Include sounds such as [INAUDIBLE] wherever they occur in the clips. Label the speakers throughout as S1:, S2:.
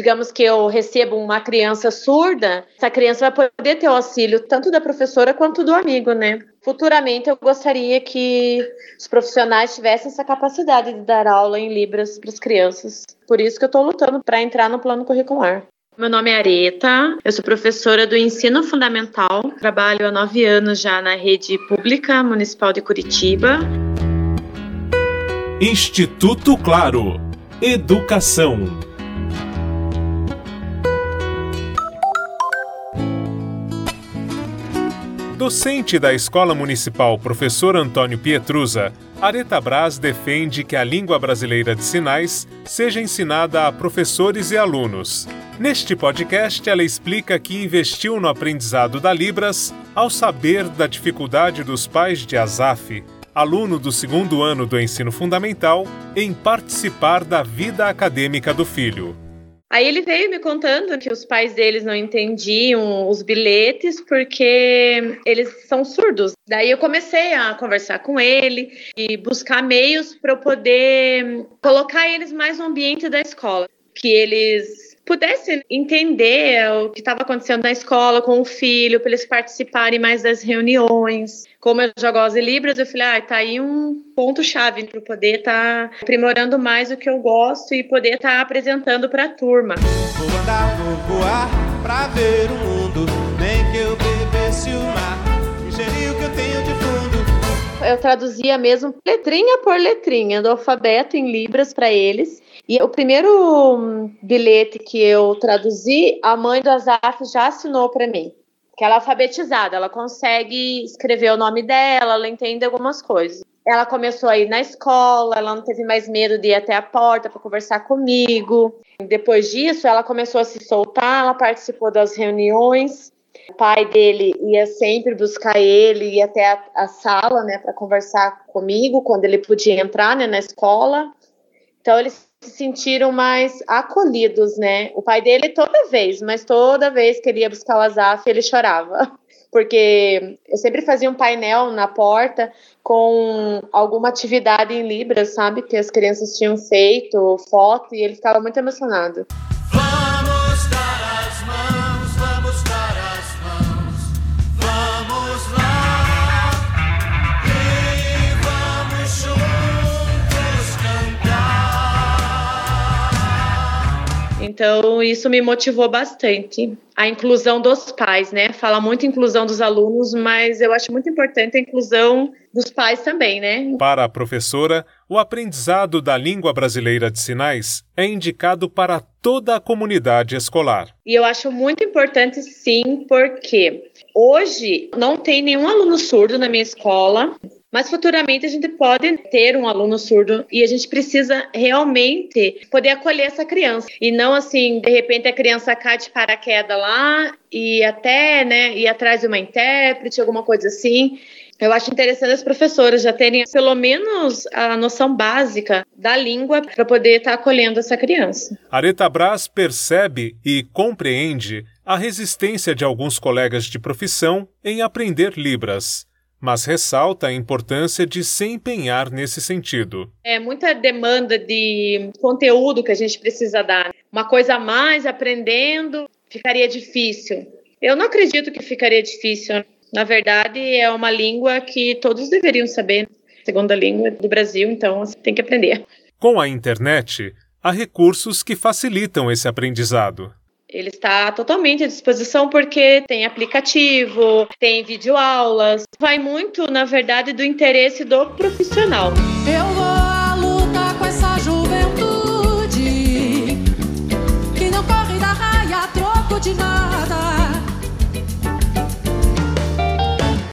S1: digamos que eu recebo uma criança surda, essa criança vai poder ter o auxílio tanto da professora quanto do amigo, né? Futuramente eu gostaria que os profissionais tivessem essa capacidade de dar aula em Libras para as crianças. Por isso que eu estou lutando para entrar no plano curricular. Meu nome é Areta, eu sou professora do ensino fundamental, trabalho há nove anos já na rede pública municipal de Curitiba.
S2: Instituto Claro Educação. Docente da Escola Municipal Professor Antônio Pietrusa, Areta Braz defende que a língua brasileira de sinais seja ensinada a professores e alunos. Neste podcast, ela explica que investiu no aprendizado da Libras ao saber da dificuldade dos pais de Azaf, aluno do segundo ano do ensino fundamental, em participar da vida acadêmica do filho.
S1: Aí ele veio me contando que os pais deles não entendiam os bilhetes porque eles são surdos. Daí eu comecei a conversar com ele e buscar meios para eu poder colocar eles mais no ambiente da escola, que eles pudesse entender o que estava acontecendo na escola com o filho, para eles participarem mais das reuniões. Como eu já gosto de Libras, eu falei, ah, tá aí um ponto-chave para poder estar tá aprimorando mais o que eu gosto e poder estar tá apresentando para a turma. Vou andar, vou voar para ver o mundo, nem que eu bebesse o mar, ingerir o que eu tenho de fundo. Eu traduzia mesmo letrinha por letrinha do alfabeto em Libras para eles e o primeiro bilhete que eu traduzi, a mãe do Azaf já assinou para mim. Que ela é alfabetizada, ela consegue escrever o nome dela, ela entende algumas coisas. Ela começou a ir na escola, ela não teve mais medo de ir até a porta para conversar comigo. Depois disso, ela começou a se soltar, ela participou das reuniões. O pai dele ia sempre buscar ele, ia até a, a sala, né, para conversar comigo quando ele podia entrar, né, na escola. Então eles se sentiram mais acolhidos, né? O pai dele toda vez, mas toda vez que ele ia buscar o Azaf, ele chorava. [LAUGHS] Porque eu sempre fazia um painel na porta com alguma atividade em Libras, sabe? Que as crianças tinham feito, foto, e ele ficava muito emocionado. Então, isso me motivou bastante. A inclusão dos pais, né? Fala muito inclusão dos alunos, mas eu acho muito importante a inclusão dos pais também, né?
S2: Para a professora, o aprendizado da língua brasileira de sinais é indicado para toda a comunidade escolar.
S1: E eu acho muito importante, sim, porque hoje não tem nenhum aluno surdo na minha escola. Mas futuramente a gente pode ter um aluno surdo e a gente precisa realmente poder acolher essa criança. E não assim, de repente a criança cai de paraquedas lá e até, né, ir atrás de uma intérprete, alguma coisa assim. Eu acho interessante as professoras já terem pelo menos a noção básica da língua para poder estar tá acolhendo essa criança.
S2: Areta Braz percebe e compreende a resistência de alguns colegas de profissão em aprender Libras mas ressalta a importância de se empenhar nesse sentido.
S1: É muita demanda de conteúdo que a gente precisa dar. Uma coisa a mais aprendendo ficaria difícil. Eu não acredito que ficaria difícil. Na verdade, é uma língua que todos deveriam saber, segunda língua do Brasil, então você tem que aprender.
S2: Com a internet, há recursos que facilitam esse aprendizado.
S1: Ele está totalmente à disposição porque tem aplicativo, tem videoaulas. Vai muito, na verdade, do interesse do profissional. Eu vou à luta com essa juventude
S2: que não corre da raia a troco de nada.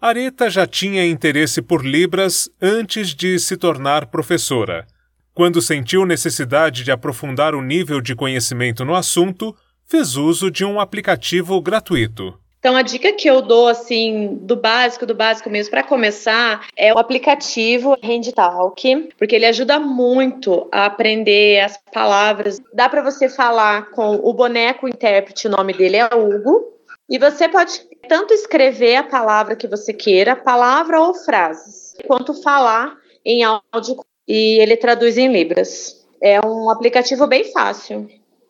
S2: Areta já tinha interesse por Libras antes de se tornar professora. Quando sentiu necessidade de aprofundar o nível de conhecimento no assunto, fez uso de um aplicativo gratuito.
S1: Então a dica que eu dou assim do básico, do básico mesmo para começar é o aplicativo HandTalk, porque ele ajuda muito a aprender as palavras. Dá para você falar com o boneco intérprete, o nome dele é Hugo, e você pode tanto escrever a palavra que você queira, palavra ou frases, quanto falar em áudio e ele traduz em libras. É um aplicativo bem fácil.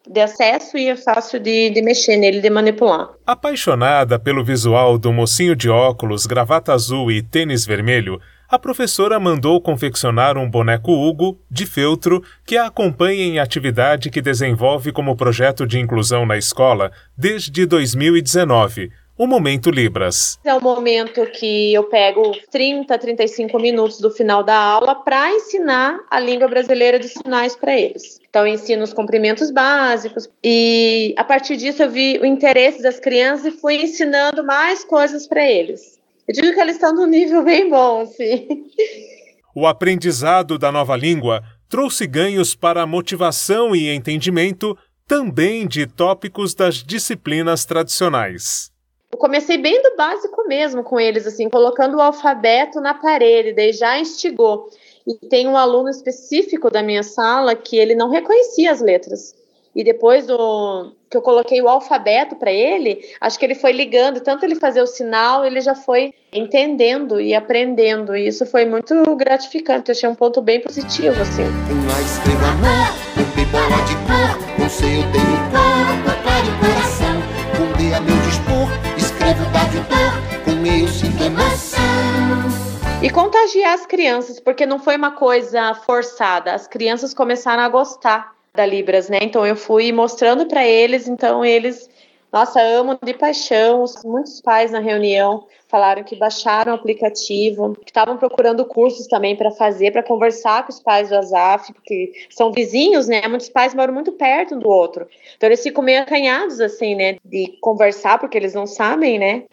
S1: De acesso e é fácil de, de mexer nele, de manipular.
S2: Apaixonada pelo visual do mocinho de óculos, gravata azul e tênis vermelho, a professora mandou confeccionar um boneco Hugo, de feltro, que a acompanha em atividade que desenvolve como projeto de inclusão na escola desde 2019, o Momento Libras.
S1: É o momento que eu pego 30, 35 minutos do final da aula para ensinar a língua brasileira de sinais para eles. Então, eu ensino os cumprimentos básicos e, a partir disso, eu vi o interesse das crianças e fui ensinando mais coisas para eles. Eu digo que eles estão num nível bem bom, assim.
S2: O aprendizado da nova língua trouxe ganhos para a motivação e entendimento também de tópicos das disciplinas tradicionais.
S1: Eu comecei bem do básico mesmo com eles, assim, colocando o alfabeto na parede, daí já instigou. E tem um aluno específico da minha sala que ele não reconhecia as letras. E depois do que eu coloquei o alfabeto para ele, acho que ele foi ligando, tanto ele fazer o sinal, ele já foi entendendo e aprendendo. E isso foi muito gratificante, eu achei um ponto bem positivo, assim. Uma estrela amor, um bola de cor, não sei, eu tenho corpo, cara e coração. Um meu dispor, de dor, com sinto emoção. E contagiar as crianças, porque não foi uma coisa forçada, as crianças começaram a gostar da Libras, né? Então eu fui mostrando para eles, então eles, nossa, amam de paixão. Muitos pais na reunião falaram que baixaram o aplicativo, que estavam procurando cursos também para fazer, para conversar com os pais do Azaf, porque são vizinhos, né? Muitos pais moram muito perto um do outro. Então eles ficam meio acanhados assim, né, de conversar porque eles não sabem, né?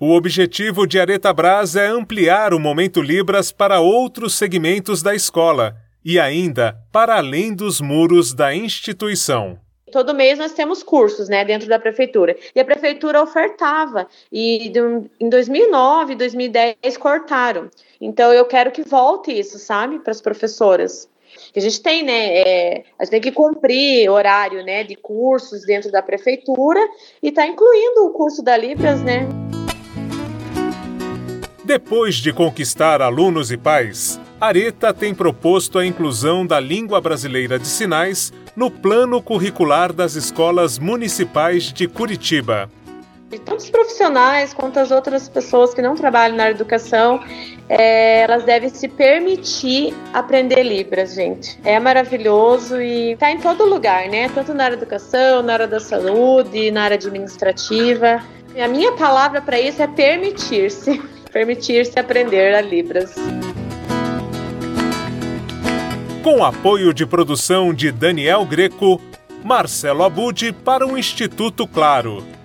S2: O objetivo de Areta Braz é ampliar o Momento Libras para outros segmentos da escola e ainda para além dos muros da instituição.
S1: Todo mês nós temos cursos, né, dentro da prefeitura. E a prefeitura ofertava. E em 2009, 2010 cortaram. Então eu quero que volte isso, sabe, para as professoras. A gente tem, né, é, a gente tem que cumprir horário, né, de cursos dentro da prefeitura e está incluindo o curso da Libras, né.
S2: Depois de conquistar alunos e pais, Areta tem proposto a inclusão da língua brasileira de sinais no plano curricular das escolas municipais de Curitiba.
S1: Tanto os profissionais quanto as outras pessoas que não trabalham na educação, é, elas devem se permitir aprender Libras, gente. É maravilhoso e está em todo lugar, né? Tanto na área da educação, na área da saúde, na área administrativa. E a minha palavra para isso é permitir-se. [LAUGHS] Permitir-se aprender a Libras
S2: com apoio de produção de Daniel Greco, Marcelo Abud para o Instituto Claro.